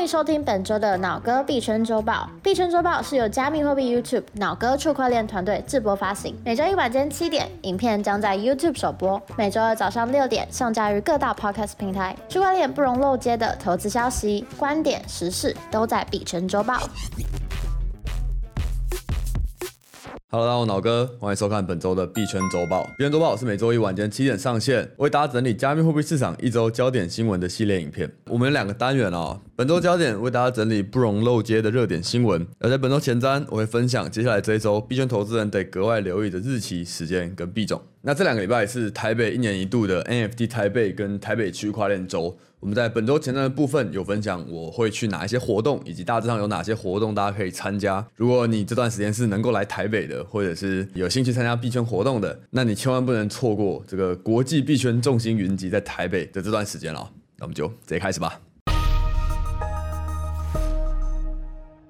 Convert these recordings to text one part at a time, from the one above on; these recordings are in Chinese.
欢迎收听本周的脑哥币圈周报。币圈周报是由加密货币 YouTube 脑哥区块链团队制播发行，每周一晚间七点，影片将在 YouTube 首播；每周二早上六点上架于各大 Podcast 平台。区块链不容漏接的投资消息、观点、时事都在币圈周报。Hello，大家好，我是脑哥，欢迎收看本周的币圈周报。币圈周报是每周一晚间七点上线，为大家整理加密货币市场一周焦点新闻的系列影片。我们有两个单元哦，本周焦点为大家整理不容漏接的热点新闻，而在本周前瞻，我会分享接下来这一周币圈投资人得格外留意的日期、时间跟币种。那这两个礼拜是台北一年一度的 NFT 台北跟台北区块链周。我们在本周前瞻的部分有分享，我会去哪一些活动，以及大致上有哪些活动大家可以参加。如果你这段时间是能够来台北的，或者是有兴趣参加币圈活动的，那你千万不能错过这个国际币圈众星云集在台北的这段时间了。那我们就直接开始吧。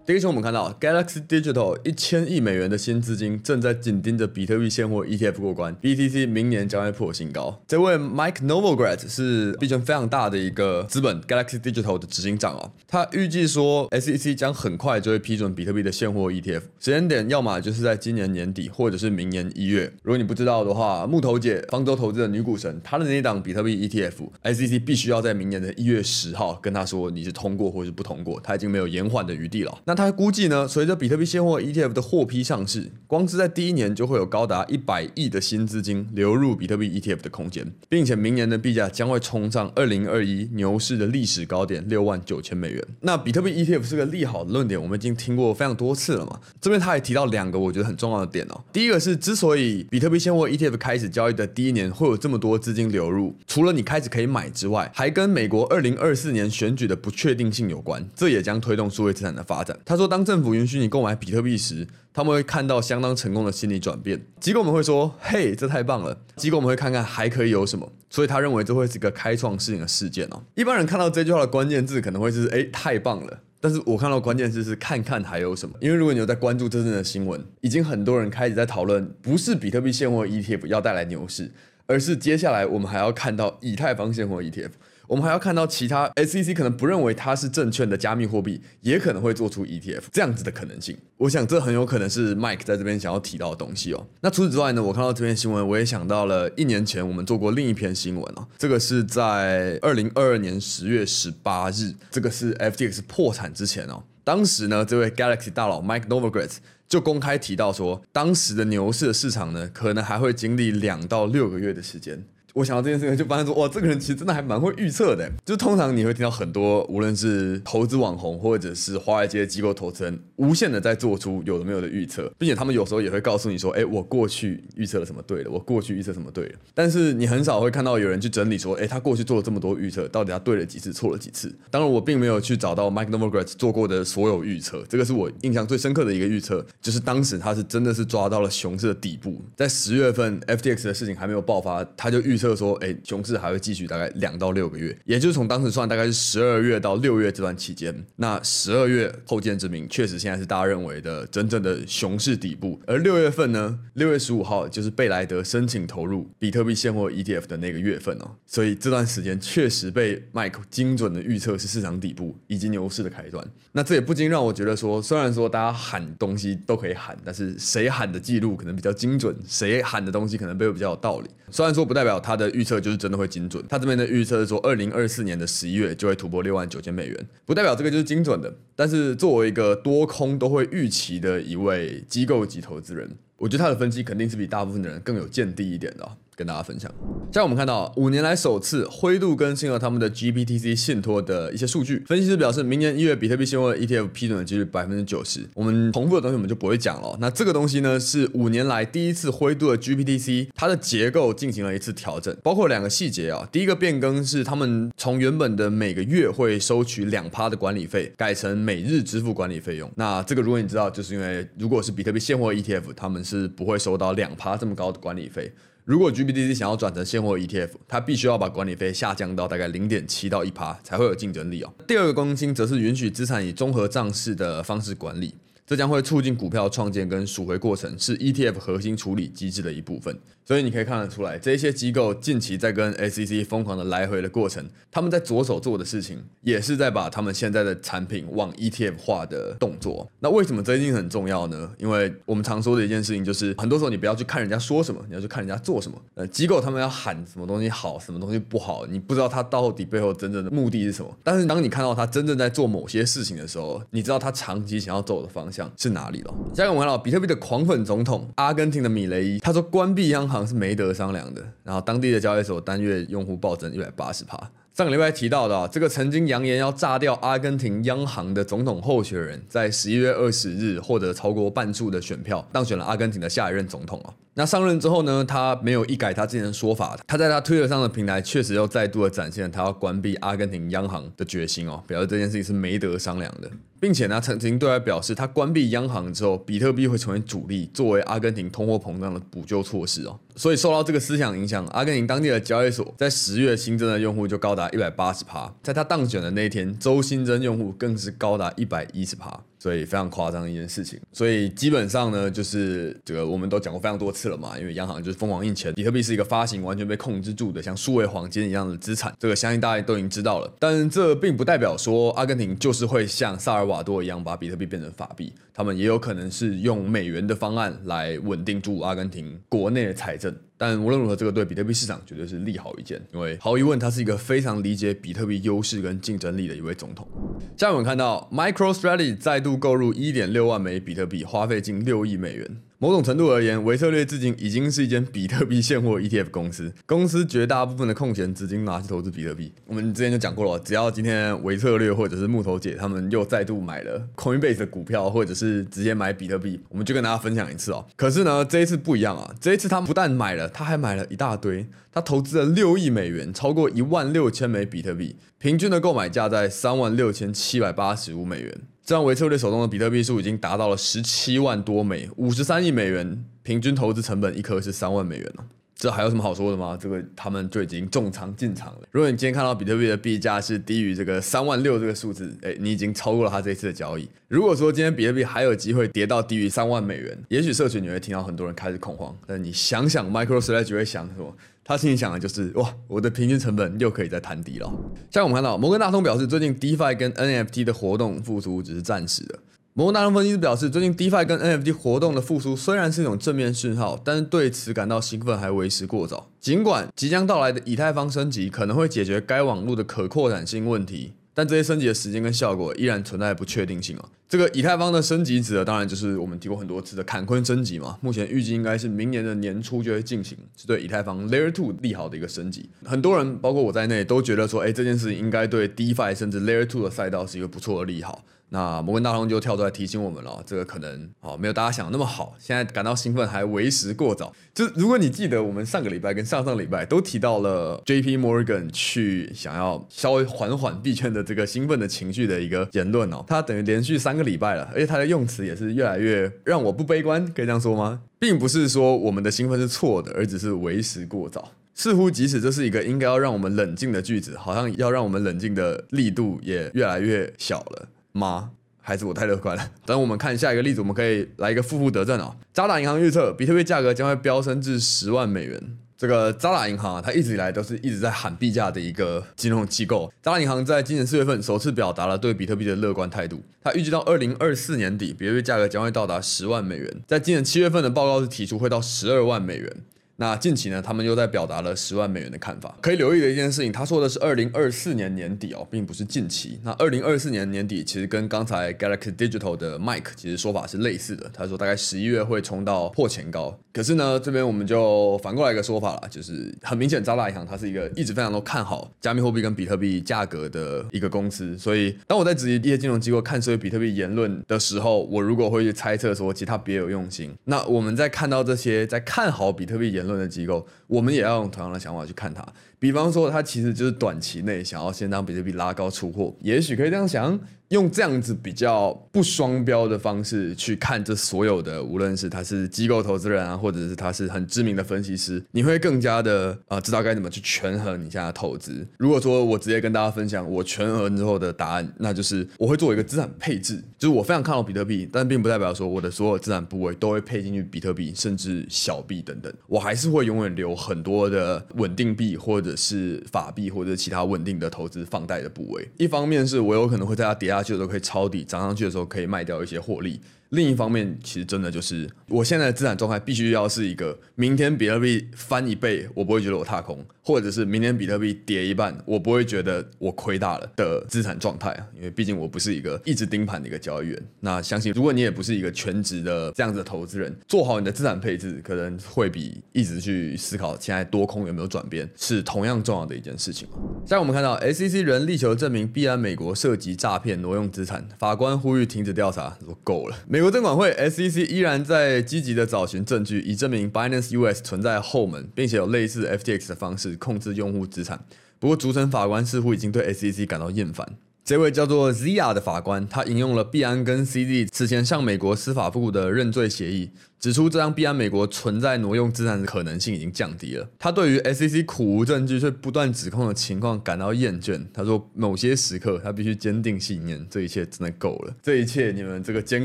第一期我们看到，Galaxy Digital 一千亿美元的新资金正在紧盯着比特币现货 ETF 过关，BTC 明年将会破新高。这位 Mike Novogratz 是币圈非常大的一个资本 Galaxy Digital 的执行长哦，他预计说 SEC 将很快就会批准比特币的现货 ETF，时间点要么就是在今年年底，或者是明年一月。如果你不知道的话，木头姐方舟投资的女股神，她的那档比特币 ETF，SEC 必须要在明年的一月十号跟他说你是通过或是不通过，他已经没有延缓的余地了。那他估计呢，随着比特币现货 ETF 的获批上市，光是在第一年就会有高达一百亿的新资金流入比特币 ETF 的空间，并且明年的币价将会冲上二零二一牛市的历史高点六万九千美元。那比特币 ETF 是个利好的论点，我们已经听过非常多次了嘛。这边他也提到两个我觉得很重要的点哦。第一个是，之所以比特币现货 ETF 开始交易的第一年会有这么多资金流入，除了你开始可以买之外，还跟美国二零二四年选举的不确定性有关，这也将推动数位资产的发展。他说，当政府允许你购买比特币时，他们会看到相当成功的心理转变。机构们会说：“嘿，这太棒了！”机构们会看看还可以有什么，所以他认为这会是一个开创性的事件哦。一般人看到这句话的关键字可能会是“诶，太棒了”，但是我看到关键字是“看看还有什么”。因为如果你有在关注真正的新闻，已经很多人开始在讨论，不是比特币现货 ETF 要带来牛市，而是接下来我们还要看到以太坊现货 ETF。我们还要看到其他 SEC 可能不认为它是证券的加密货币，也可能会做出 ETF 这样子的可能性。我想这很有可能是 Mike 在这边想要提到的东西哦。那除此之外呢，我看到这篇新闻，我也想到了一年前我们做过另一篇新闻哦。这个是在二零二二年十月十八日，这个是 FTX 破产之前哦。当时呢，这位 Galaxy 大佬 Mike Novogratz 就公开提到说，当时的牛市的市场呢，可能还会经历两到六个月的时间。我想到这件事情，就发现说，哇，这个人其实真的还蛮会预测的。就通常你会听到很多，无论是投资网红或者是华尔街机构投资人，无限的在做出有的没有的预测，并且他们有时候也会告诉你说，哎，我过去预测了什么对了，我过去预测什么对了。但是你很少会看到有人去整理说，哎，他过去做了这么多预测，到底他对了几次，错了几次？当然，我并没有去找到 Mike Novogratz 做过的所有预测，这个是我印象最深刻的一个预测，就是当时他是真的是抓到了熊市的底部，在十月份 FTX 的事情还没有爆发，他就预测说，哎，熊。市还会继续大概两到六个月，也就是从当时算，大概是十二月到六月这段期间。那十二月后见之明，确实现在是大家认为的真正的熊市底部。而六月份呢，六月十五号就是贝莱德申请投入比特币现货 ETF 的那个月份哦。所以这段时间确实被 Mike 精准的预测是市场底部以及牛市的开端。那这也不禁让我觉得说，虽然说大家喊东西都可以喊，但是谁喊的记录可能比较精准，谁喊的东西可能背后比较有道理。虽然说不代表他他的预测就是真。的会精准，他这边的预测是说，二零二四年的十一月就会突破六万九千美元，不代表这个就是精准的。但是作为一个多空都会预期的一位机构级投资人，我觉得他的分析肯定是比大部分的人更有见地一点的。跟大家分享，现在我们看到五年来首次灰度更新了他们的 GBTC 信托的一些数据。分析师表示，明年一月比特币现货 ETF 批准的几率百分之九十。我们重复的东西我们就不会讲了。那这个东西呢，是五年来第一次灰度的 GBTC 它的结构进行了一次调整，包括两个细节啊。第一个变更是他们从原本的每个月会收取两趴的管理费，改成每日支付管理费用。那这个如果你知道，就是因为如果是比特币现货 ETF，他们是不会收到两趴这么高的管理费。如果 GBDC 想要转成现货 ETF，它必须要把管理费下降到大概零点七到一趴，才会有竞争力哦。第二个更新则是允许资产以综合账式的方式管理，这将会促进股票创建跟赎回过程是 ETF 核心处理机制的一部分。所以你可以看得出来，这些机构近期在跟 SEC 疯狂的来回的过程，他们在着手做的事情，也是在把他们现在的产品往 ETF 化的动作。那为什么这一定很重要呢？因为我们常说的一件事情就是，很多时候你不要去看人家说什么，你要去看人家做什么。呃，机构他们要喊什么东西好，什么东西不好，你不知道他到底背后真正的目的是什么。但是当你看到他真正在做某些事情的时候，你知道他长期想要走的方向是哪里了。下一个我们看到比特币的狂粉总统阿根廷的米雷伊，他说关闭央行是没得商量的。然后当地的交易所单月用户暴增一百八十趴。上个礼拜提到的啊，这个曾经扬言要炸掉阿根廷央行的总统候选人，在十一月二十日获得超过半数的选票，当选了阿根廷的下一任总统啊。那上任之后呢，他没有一改他之前的说法，他在他推特上的平台确实又再度的展现了他要关闭阿根廷央行的决心哦，表示这件事情是没得商量的，并且呢，曾经对外表示，他关闭央行之后，比特币会成为主力，作为阿根廷通货膨胀的补救措施哦。所以受到这个思想影响，阿根廷当地的交易所，在十月新增的用户就高达一百八十趴，在他当选的那一天，周新增用户更是高达一百一十趴。所以非常夸张的一件事情，所以基本上呢，就是这个我们都讲过非常多次了嘛，因为央行就是疯狂印钱，比特币是一个发行完全被控制住的，像数位黄金一样的资产，这个相信大家都已经知道了。但这并不代表说阿根廷就是会像萨尔瓦多一样把比特币变成法币，他们也有可能是用美元的方案来稳定住阿根廷国内的财政。但无论如何，这个对比特币市场绝对是利好一件，因为毫无疑问，他是一个非常理解比特币优势跟竞争力的一位总统。下面我们看到，MicroStrategy 再度购入一点六万枚比特币，花费近六亿美元。某种程度而言，维策略至今已经是一间比特币现货 ETF 公司。公司绝大部分的空闲资金拿去投资比特币。我们之前就讲过了，只要今天维策略或者是木头姐他们又再度买了 Coinbase 的股票，或者是直接买比特币，我们就跟大家分享一次哦。可是呢，这一次不一样啊！这一次他们不但买了，他还买了一大堆。他投资了六亿美元，超过一万六千枚比特币，平均的购买价在三万六千七百八十五美元。这样，维策略手中的比特币数已经达到了十七万多枚，五十三亿美元，平均投资成本一颗是三万美元了。这还有什么好说的吗？这个他们就已经重仓进场了。如果你今天看到比特币的币价是低于这个三万六这个数字，诶，你已经超过了他这一次的交易。如果说今天比特币还有机会跌到低于三万美元，也许社群你会听到很多人开始恐慌。但你想想，MicroStrategy 会想什么。他心里想的就是哇，我的平均成本又可以再摊低了。像我们看到摩根大通表示，最近 DeFi 跟 NFT 的活动复苏只是暂时的。摩根大通分析师表示，最近 DeFi 跟 NFT 活动的复苏虽然是一种正面讯号，但是对此感到兴奋还为时过早。尽管即将到来的以太坊升级可能会解决该网络的可扩展性问题。但这些升级的时间跟效果依然存在不确定性啊。这个以太坊的升级指的当然就是我们提过很多次的坎昆升级嘛。目前预计应该是明年的年初就会进行，是对以太坊 Layer Two 利好的一个升级。很多人包括我在内都觉得说，哎，这件事情应该对 DeFi 甚至 Layer Two 的赛道是一个不错的利好。那摩根大通就跳出来提醒我们了，这个可能哦没有大家想的那么好，现在感到兴奋还为时过早。就如果你记得我们上个礼拜跟上上礼拜都提到了 JP Morgan 去想要稍微缓缓币圈的这个兴奋的情绪的一个言论哦，他等于连续三个礼拜了，而且他的用词也是越来越让我不悲观，可以这样说吗？并不是说我们的兴奋是错的，而只是为时过早。似乎即使这是一个应该要让我们冷静的句子，好像要让我们冷静的力度也越来越小了。吗？还是我太乐观了？等我们看下一个例子，我们可以来一个负负得正哦。渣打银行预测，比特币价格将会飙升至十万美元。这个渣打银行啊，它一直以来都是一直在喊币价的一个金融机构。渣打银行在今年四月份首次表达了对比特币的乐观态度。它预计到二零二四年底，比特币价格将会到达十万美元。在今年七月份的报告是提出会到十二万美元。那近期呢，他们又在表达了十万美元的看法。可以留意的一件事情，他说的是二零二四年年底哦，并不是近期。那二零二四年年底其实跟刚才 Galaxy Digital 的 Mike 其实说法是类似的。他说大概十一月会冲到破前高。可是呢，这边我们就反过来一个说法了，就是很明显，渣打银行它是一个一直非常都看好加密货币跟比特币价格的一个公司。所以当我在质疑一些金融机构看衰比特币言论的时候，我如果会去猜测说其他别有用心，那我们在看到这些在看好比特币言论论的机构，我们也要用同样的想法去看它。比方说，它其实就是短期内想要先让比特币拉高出货，也许可以这样想。用这样子比较不双标的方式去看这所有的，无论是他是机构投资人啊，或者是他是很知名的分析师，你会更加的啊、知道该怎么去权衡你现在的投资。如果说我直接跟大家分享我权衡之后的答案，那就是我会做一个资产配置，就是我非常看好比特币，但并不代表说我的所有资产部位都会配进去比特币，甚至小币等等，我还是会永远留很多的稳定币或者是法币或者其他稳定的投资放贷的部位。一方面是我有可能会在它跌下。就都可以抄底，涨上去的时候可以卖掉一些获利。另一方面，其实真的就是我现在的资产状态必须要是一个，明天比特币翻一倍，我不会觉得我踏空，或者是明天比特币跌一半，我不会觉得我亏大了的资产状态啊。因为毕竟我不是一个一直盯盘的一个交易员。那相信如果你也不是一个全职的这样子的投资人，做好你的资产配置，可能会比一直去思考现在多空有没有转变是同样重要的一件事情。现在我们看到 SEC 人力求证明必然美国涉及诈骗挪用资产，法官呼吁停止调查，说够了。美国证管会 SEC 依然在积极的找寻证据，以证明 Binance US 存在后门，并且有类似 FTX 的方式控制用户资产。不过，主审法官似乎已经对 SEC 感到厌烦。这位叫做 Zia 的法官，他引用了币安跟 CZ 此前向美国司法部的认罪协议，指出这让币安美国存在挪用资产的可能性已经降低了。他对于 SEC 苦无证据却不断指控的情况感到厌倦。他说，某些时刻他必须坚定信念，这一切真的够了。这一切，你们这个监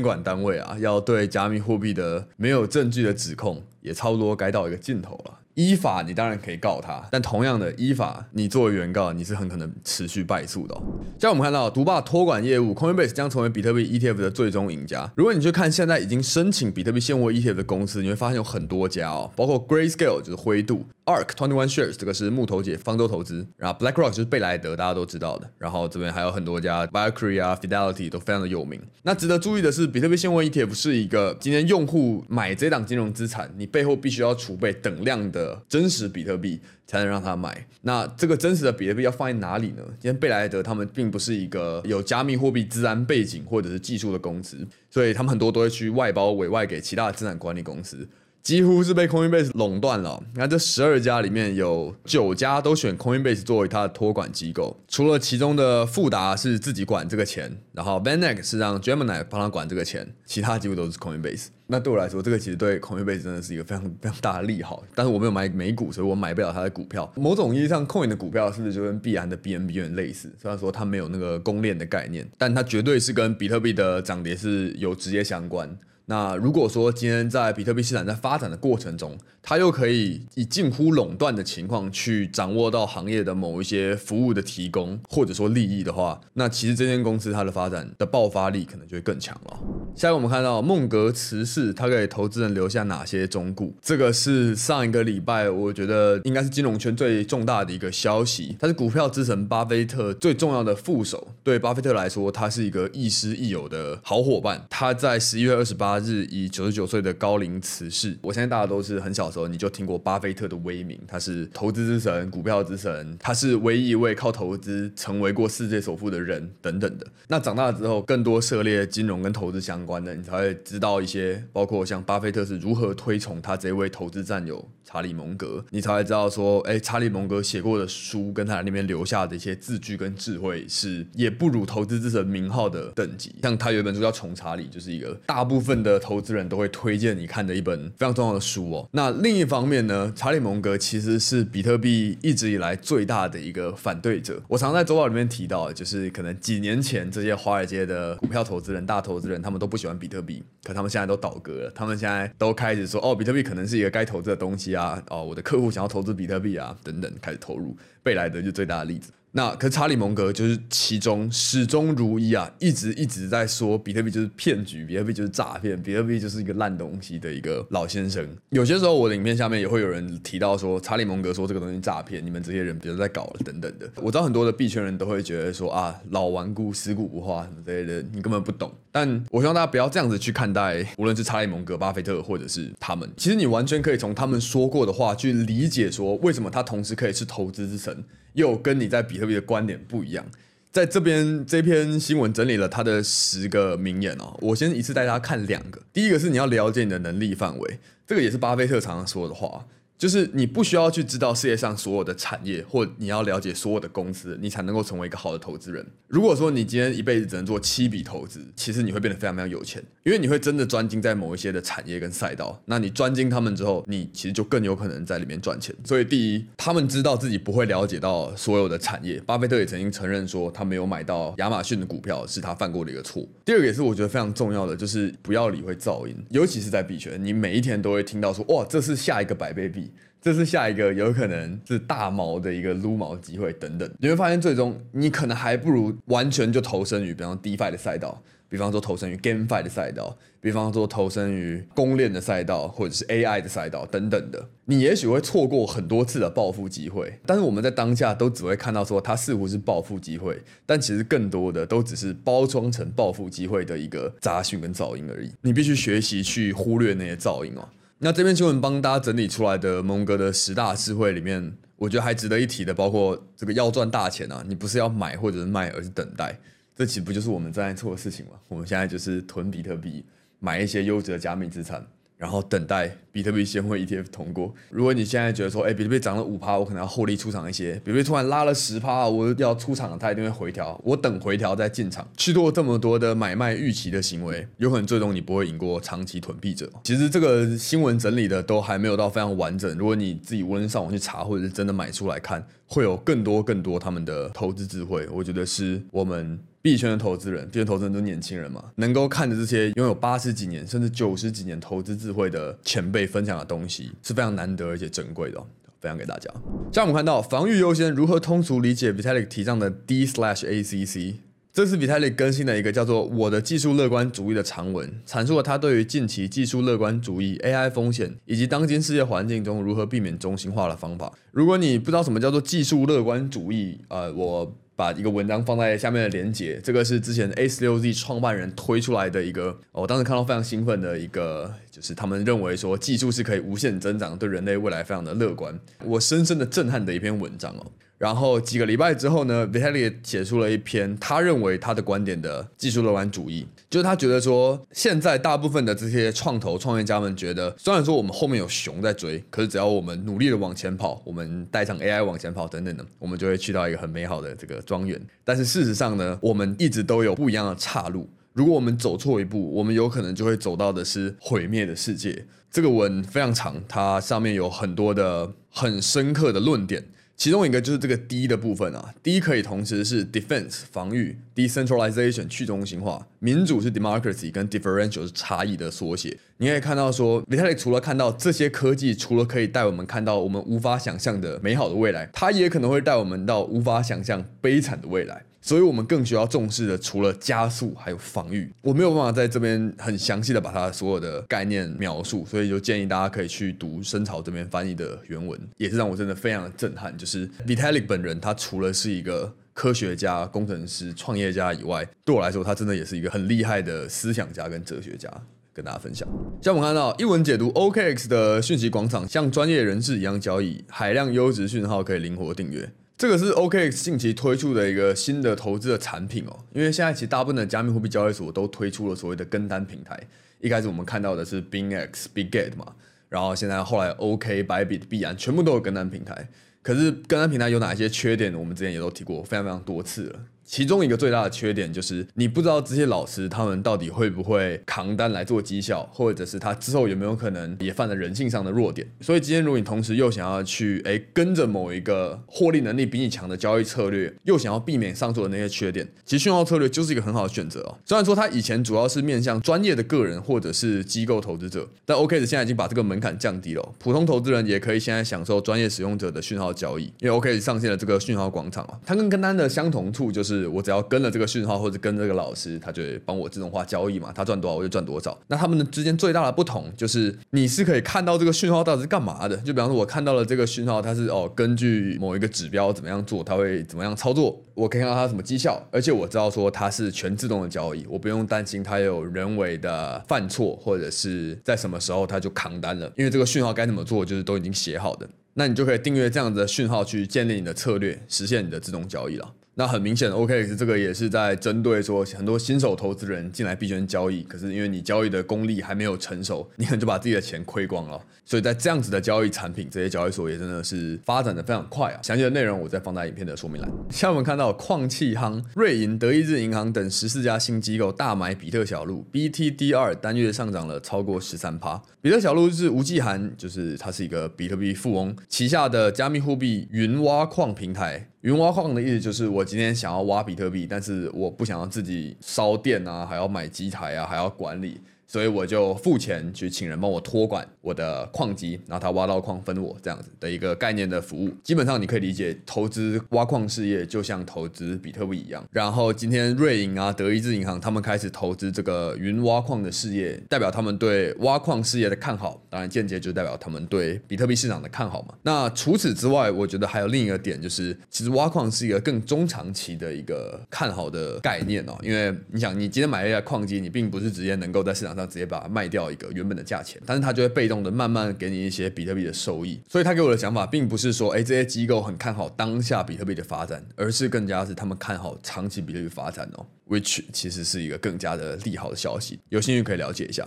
管单位啊，要对加密货币的没有证据的指控，也差不多该到一个尽头了。依法，你当然可以告他，但同样的，依法，你作为原告，你是很可能持续败诉的哦。现在我们看到，独霸托管业务，Coinbase 将成为比特币 ETF 的最终赢家。如果你去看现在已经申请比特币现货 ETF 的公司，你会发现有很多家哦，包括 Grayscale 就是灰度，Ark Twenty One Shares 这个是木头姐方舟投资，然后 BlackRock 就是贝莱德，大家都知道的。然后这边还有很多家 Valkyrie 啊，Fidelity 都非常的有名。那值得注意的是，比特币现货 ETF 是一个今天用户买这档金融资产，你背后必须要储备等量的真实比。特币才能让他买，那这个真实的比特币要放在哪里呢？今天贝莱德他们并不是一个有加密货币资安背景或者是技术的公司，所以他们很多都会去外包委外给其他的资产管理公司，几乎是被 Coinbase 垄断了。那这十二家里面有九家都选 Coinbase 作为它的托管机构，除了其中的富达是自己管这个钱，然后 VanEck 是让 Gemini 帮他管这个钱，其他几乎都是 Coinbase。那对我来说，这个其实对 Coinbase 真的是一个非常非常大的利好。但是我没有买美股，所以我买不了它的股票。某种意义上，Coin 的股票是不是就跟币安的 BNB 有点类似？虽然说它没有那个公链的概念，但它绝对是跟比特币的涨跌是有直接相关。那如果说今天在比特币市场在发展的过程中，它又可以以近乎垄断的情况去掌握到行业的某一些服务的提供，或者说利益的话，那其实这间公司它的发展的爆发力可能就会更强了。下一个我们看到孟格辞世，他给投资人留下哪些忠告？这个是上一个礼拜我觉得应该是金融圈最重大的一个消息。他是股票之神巴菲特最重要的副手，对巴菲特来说，他是一个亦师亦友的好伙伴。他在十一月二十八他日以九十九岁的高龄辞世。我相信大家都是很小时候你就听过巴菲特的威名，他是投资之神、股票之神，他是唯一一位靠投资成为过世界首富的人等等的。那长大之后，更多涉猎金融跟投资相关的，你才会知道一些，包括像巴菲特是如何推崇他这位投资战友查理蒙格，你才会知道说，哎，查理蒙格写过的书跟他那边留下的一些字句跟智慧是也不如投资之神名号的等级。像他有本书叫《穷查理》，就是一个大部分的投资人都会推荐你看的一本非常重要的书哦。那另一方面呢，查理蒙格其实是比特币一直以来最大的一个反对者。我常在周报里面提到，就是可能几年前这些华尔街的股票投资人、大投资人，他们都不喜欢比特币，可他们现在都倒戈了。他们现在都开始说，哦，比特币可能是一个该投资的东西啊，哦，我的客户想要投资比特币啊，等等，开始投入。贝莱德就最大的例子。那可是查理蒙格就是其中始终如一啊，一直一直在说比特币就是骗局，比特币就是诈骗，比特币就是一个烂东西的一个老先生。有些时候我的影片下面也会有人提到说，查理蒙格说这个东西诈骗，你们这些人别在搞了等等的。我知道很多的币圈人都会觉得说啊，老顽固、死骨不化什么之类的，你根本不懂。但我希望大家不要这样子去看待，无论是查理蒙格、巴菲特或者是他们，其实你完全可以从他们说过的话去理解说，为什么他同时可以是投资之神。又跟你在比特币的观点不一样，在这边这篇新闻整理了他的十个名言哦，我先一次带大家看两个。第一个是你要了解你的能力范围，这个也是巴菲特常常说的话。就是你不需要去知道世界上所有的产业，或你要了解所有的公司，你才能够成为一个好的投资人。如果说你今天一辈子只能做七笔投资，其实你会变得非常非常有钱，因为你会真的专精在某一些的产业跟赛道。那你专精他们之后，你其实就更有可能在里面赚钱。所以第一，他们知道自己不会了解到所有的产业。巴菲特也曾经承认说，他没有买到亚马逊的股票是他犯过的一个错。第二个也是我觉得非常重要的，就是不要理会噪音，尤其是在币圈，你每一天都会听到说，哇，这是下一个百倍币。这是下一个有可能是大毛的一个撸毛机会等等，你会发现最终你可能还不如完全就投身于，比方说 DeFi 的赛道，比方说投身于 GameFi 的赛道，比方说投身于公链的赛道，或者是 AI 的赛道等等的，你也许会错过很多次的暴富机会。但是我们在当下都只会看到说它似乎是暴富机会，但其实更多的都只是包装成暴富机会的一个杂讯跟噪音而已。你必须学习去忽略那些噪音哦。那这篇新闻帮大家整理出来的蒙哥的十大智慧里面，我觉得还值得一提的，包括这个要赚大钱啊，你不是要买或者是卖，而是等待。这岂不就是我们正在做的事情吗？我们现在就是囤比特币，买一些优质的加密资产。然后等待比特币现货 ETF 通过。如果你现在觉得说，哎，比特币涨了五趴，我可能要获利出场一些；比特币突然拉了十趴，我要出场，它一定会回调。我等回调再进场，去做这么多的买卖预期的行为，有可能最终你不会赢过长期囤币者。其实这个新闻整理的都还没有到非常完整。如果你自己无论上网去查，或者是真的买出来看，会有更多更多他们的投资智慧。我觉得是我们。币圈的投资人，币圈投资人都是年轻人嘛，能够看着这些拥有八十几年甚至九十几年投资智慧的前辈分享的东西，是非常难得而且珍贵的，分享给大家。像我们看到，防御优先，如何通俗理解 Vitalik 提倡的 D slash ACC？这是 Vitalik 更新的一个叫做“我的技术乐观主义”的长文，阐述了他对于近期技术乐观主义、AI 风险以及当今世界环境中如何避免中心化的方法。如果你不知道什么叫做技术乐观主义，呃，我。把一个文章放在下面的连接，这个是之前 A 十六 Z 创办人推出来的一个，我当时看到非常兴奋的一个，就是他们认为说技术是可以无限增长，对人类未来非常的乐观，我深深的震撼的一篇文章哦。然后几个礼拜之后呢，Vitalik 写出了一篇他认为他的观点的技术乐观主义，就是他觉得说，现在大部分的这些创投创业家们觉得，虽然说我们后面有熊在追，可是只要我们努力的往前跑，我们带上 AI 往前跑等等的，我们就会去到一个很美好的这个庄园。但是事实上呢，我们一直都有不一样的岔路。如果我们走错一步，我们有可能就会走到的是毁灭的世界。这个文非常长，它上面有很多的很深刻的论点。其中一个就是这个 D 的部分啊，D 可以同时是 defense 防御，decentralization 去中心化，民主是 democracy 跟 differential 是差异的缩写。你可以看到说李泰利除了看到这些科技，除了可以带我们看到我们无法想象的美好的未来，它也可能会带我们到无法想象悲惨的未来。所以我们更需要重视的，除了加速，还有防御。我没有办法在这边很详细的把它所有的概念描述，所以就建议大家可以去读深草这边翻译的原文，也是让我真的非常的震撼。就是 Vitalik 本人，他除了是一个科学家、工程师、创业家以外，对我来说，他真的也是一个很厉害的思想家跟哲学家，跟大家分享。像我们看到一文解读 OKX 的讯息广场，像专业人士一样交易，海量优质讯号可以灵活订阅。这个是 OKX 近期推出的一个新的投资的产品哦，因为现在其实大部分的加密货币交易所都推出了所谓的跟单平台。一开始我们看到的是 BingX、Bigget 嘛，然后现在后来 OK、Bybit、币安全部都有跟单平台。可是跟单平台有哪一些缺点？我们之前也都提过非常非常多次了。其中一个最大的缺点就是，你不知道这些老师他们到底会不会扛单来做绩效，或者是他之后有没有可能也犯了人性上的弱点。所以今天如果你同时又想要去诶跟着某一个获利能力比你强的交易策略，又想要避免上述的那些缺点，其实讯号策略就是一个很好的选择哦。虽然说它以前主要是面向专业的个人或者是机构投资者，但 OK 的现在已经把这个门槛降低了，普通投资人也可以现在享受专业使用者的讯号交易，因为 OKX 上线了这个讯号广场啊。它跟跟单的相同处就是。我只要跟了这个讯号，或者跟这个老师，他就帮我自动化交易嘛。他赚多少我就赚多少。那他们的之间最大的不同就是，你是可以看到这个讯号到底是干嘛的。就比方说，我看到了这个讯号，它是哦，根据某一个指标怎么样做，它会怎么样操作。我可以看到它什么绩效，而且我知道说它是全自动的交易，我不用担心它有人为的犯错，或者是在什么时候它就扛单了，因为这个讯号该怎么做就是都已经写好的。那你就可以订阅这样子的讯号去建立你的策略，实现你的自动交易了。那很明显，OKX 这个也是在针对说很多新手投资人进来币圈交易，可是因为你交易的功力还没有成熟，你可能就把自己的钱亏光了。所以在这样子的交易产品，这些交易所也真的是发展的非常快啊。详细的内容我再放在影片的说明栏。像我们看到矿气夯、瑞银、德意志银行等十四家新机构大买比特小路，BTD2 单月上涨了超过十三趴。比特小路是吴继涵，就是他是一个比特币富翁旗下的加密货币云挖矿平台。云挖矿的意思就是，我今天想要挖比特币，但是我不想要自己烧电啊，还要买机台啊，还要管理。所以我就付钱去请人帮我托管我的矿机，然后他挖到矿分我这样子的一个概念的服务。基本上你可以理解，投资挖矿事业就像投资比特币一样。然后今天瑞银啊、德意志银行他们开始投资这个云挖矿的事业，代表他们对挖矿事业的看好，当然间接就代表他们对比特币市场的看好嘛。那除此之外，我觉得还有另一个点，就是其实挖矿是一个更中长期的一个看好的概念哦。因为你想，你今天买了一台矿机，你并不是直接能够在市场上直接把它卖掉一个原本的价钱，但是它就会被动的慢慢给你一些比特币的收益。所以他给我的想法并不是说，哎，这些机构很看好当下比特币的发展，而是更加是他们看好长期比特币发展哦，which 其实是一个更加的利好的消息。有兴趣可以了解一下。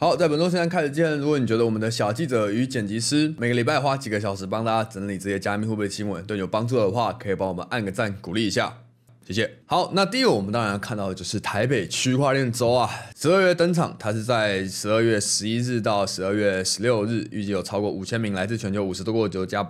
好，在本周现在开始见。如果你觉得我们的小记者与剪辑师每个礼拜花几个小时帮大家整理这些加密货币的新闻对你有帮助的话，可以帮我们按个赞，鼓励一下。谢谢。好，那第一个我们当然看到的就是台北区块链周啊，十二月登场，它是在十二月十一日到十二月十六日，预计有超过五千名来自全球五十多个国家。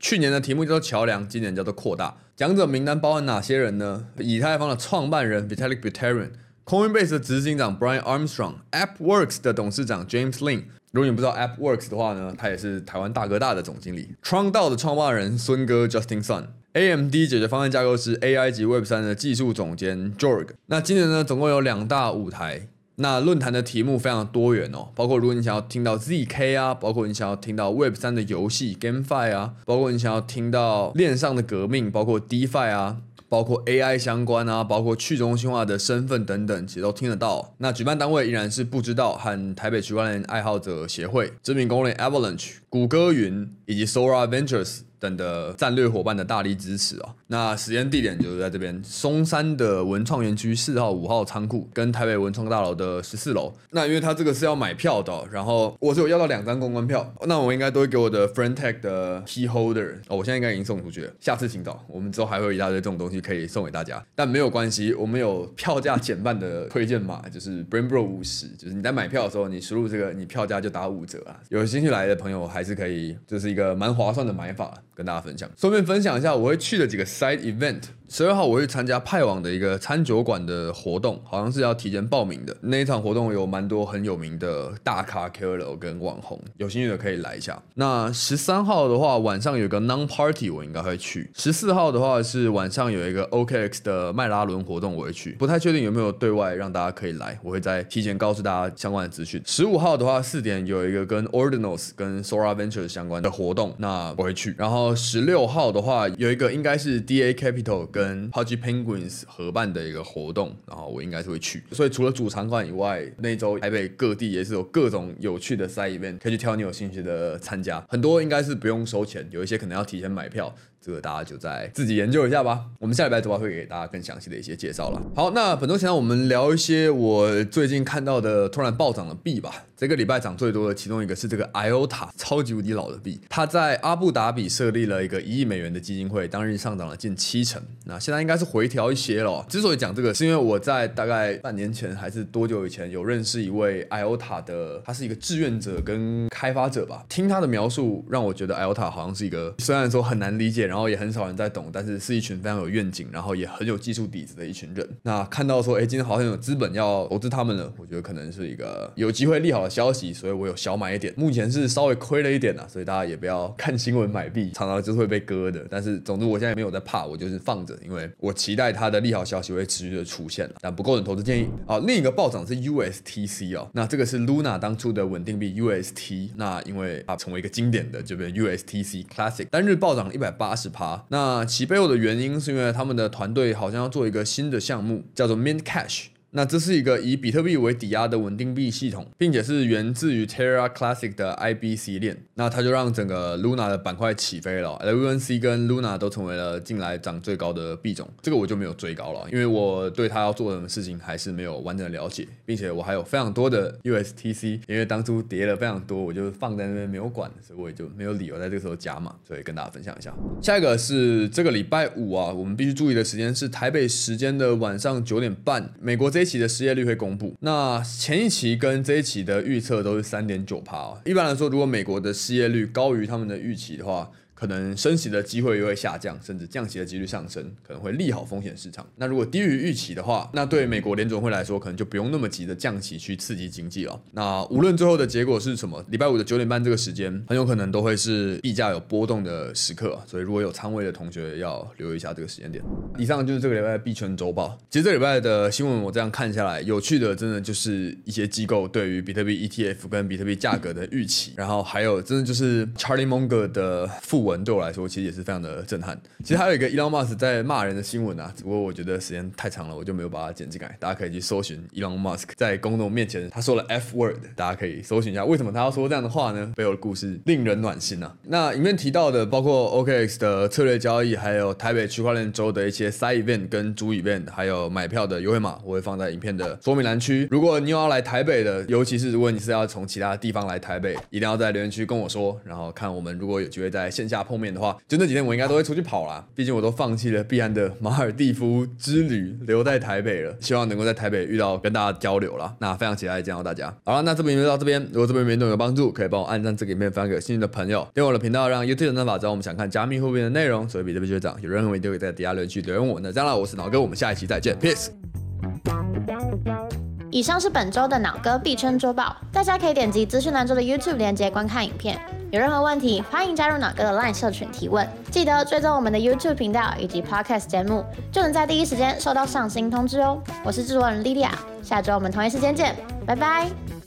去年的题目叫做桥梁，今年叫做扩大。讲者名单包含哪些人呢？以太坊的创办人 Vitalik Buterin，Coinbase 的执行长 Brian Armstrong，AppWorks 的董事长 James Lin。如果你不知道 AppWorks 的话呢，他也是台湾大哥大的总经理。创道的创办人孙哥 Justin Sun。AMD 解决方案架构师 AI 及 Web 三的技术总监 Jorg。那今年呢，总共有两大舞台。那论坛的题目非常多元哦，包括如果你想要听到 ZK 啊，包括你想要听到 Web 三的游戏 GameFi 啊，包括你想要听到链上的革命，包括 DeFi 啊，包括 AI 相关啊，包括去中心化的身份等等，其实都听得到。那举办单位依然是不知道和台北区块链爱好者协会、知名公链 Avalanche、谷歌云以及 Sora Ventures。等的战略伙伴的大力支持哦。那时间地点就是在这边松山的文创园区四号、五号仓库，跟台北文创大楼的十四楼。那因为他这个是要买票的，然后我是有要到两张公关票，那我应该都会给我的 Friend Tech 的 Key Holder 哦，我现在应该已经送出去了。下次请早，我们之后还会有一大堆这种东西可以送给大家，但没有关系，我们有票价减半的推荐码，就是 Brain Bro 五十，就是你在买票的时候，你输入这个，你票价就打五折啊。有兴趣来的朋友还还是可以，这是一个蛮划算的买法。跟大家分享，顺便分享一下我会去的几个 side event。十二号我会参加派网的一个餐酒馆的活动，好像是要提前报名的。那一场活动有蛮多很有名的大咖 KOL 跟网红，有兴趣的可以来一下。那十三号的话，晚上有个 non party，我应该会去。十四号的话是晚上有一个 OKX 的麦拉伦活动，我会去。不太确定有没有对外让大家可以来，我会再提前告诉大家相关的资讯。十五号的话，四点有一个跟 Ordinals 跟 Sora Venture 相关的活动，那我会去。然后十六号的话，有一个应该是 DA Capital。跟 Pudgy Penguins 合办的一个活动，然后我应该是会去。所以除了主场馆以外，那周台北各地也是有各种有趣的赛 event 可以去挑你有兴趣的参加。很多应该是不用收钱，有一些可能要提前买票。这个大家就再自己研究一下吧。我们下礼拜的话会给大家更详细的一些介绍了。好，那本周前我们聊一些我最近看到的突然暴涨的币吧。这个礼拜涨最多的其中一个是这个 IOTA，超级无敌老的币。它在阿布达比设立了一个一亿美元的基金会，当日上涨了近七成。那现在应该是回调一些了。之所以讲这个，是因为我在大概半年前还是多久以前有认识一位 IOTA 的，他是一个志愿者跟开发者吧。听他的描述，让我觉得 IOTA 好像是一个虽然说很难理解。然后也很少人在懂，但是是一群非常有愿景，然后也很有技术底子的一群人。那看到说，哎，今天好像有资本要投资他们了，我觉得可能是一个有机会利好消息，所以我有小买一点。目前是稍微亏了一点呐，所以大家也不要看新闻买币，常常就是会被割的。但是总之我现在没有在怕，我就是放着，因为我期待它的利好消息会持续的出现。但不构成投资建议。啊，另一个暴涨是 USTC 哦，那这个是 Luna 当初的稳定币 UST，那因为它成为一个经典的，就变 USTC Classic，单日暴涨一百八十。趴，那其背后的原因是因为他们的团队好像要做一个新的项目，叫做 Mint Cash。那这是一个以比特币为抵押的稳定币系统，并且是源自于 Terra Classic 的 IBC 链。那它就让整个 Luna 的板块起飞了，LUNC 跟 Luna 都成为了近来涨最高的币种。这个我就没有追高了，因为我对它要做什么事情还是没有完整的了解，并且我还有非常多的 USTC，因为当初跌了非常多，我就放在那边没有管，所以我也就没有理由在这个时候加码，所以跟大家分享一下。下一个是这个礼拜五啊，我们必须注意的时间是台北时间的晚上九点半，美国这期的失业率会公布。那前一期跟这一期的预测都是三点九趴。一般来说，如果美国的失业率高于他们的预期的话，可能升息的机会又会下降，甚至降息的几率上升，可能会利好风险市场。那如果低于预期的话，那对美国联准会来说，可能就不用那么急的降息去刺激经济了。那无论最后的结果是什么，礼拜五的九点半这个时间，很有可能都会是币价有波动的时刻。所以如果有仓位的同学，要留意一下这个时间点。以上就是这个礼拜的币圈周报。其实这礼拜的新闻我这样看下来，有趣的真的就是一些机构对于比特币 ETF 跟比特币价格的预期，然后还有真的就是 Charlie Munger 的副。文对我来说其实也是非常的震撼。其实还有一个 Elon Musk 在骂人的新闻啊，只不过我觉得时间太长了，我就没有把它剪进来。大家可以去搜寻 Elon Musk 在公众面前他说了 F word，大家可以搜寻一下为什么他要说这样的话呢？背后的故事令人暖心啊。那里面提到的包括 OKX 的策略交易，还有台北区块链周的一些 Side Event 跟主 Event，还有买票的优惠码，我会放在影片的说明栏区。如果你有要来台北的，尤其是如果你是要从其他地方来台北，一定要在留言区跟我说，然后看我们如果有机会在线下。碰面的话，就那几天我应该都会出去跑啦。毕竟我都放弃了币安的马尔地夫之旅，留在台北了。希望能够在台北遇到跟大家交流啦。那非常期待见到大家。好了，那这边就到这边。如果这边没动有帮助，可以帮我按赞这个影片，分享给有兴趣的朋友。订阅我的频道，让 YouTube 的方法知道我们想看加密货币的内容。所以比特币学长有任何问题都可以在底下留言区留言我。那这样啦，我是脑哥，我们下一期再见，Peace。以上是本周的脑哥必称周报，大家可以点击资讯栏中的 YouTube 链接观看影片。有任何问题，欢迎加入脑哥的 LINE 社群提问。记得追踪我们的 YouTube 频道以及 Podcast 节目，就能在第一时间收到上新通知哦。我是制作人莉莉亚，下周我们同一时间见，拜拜。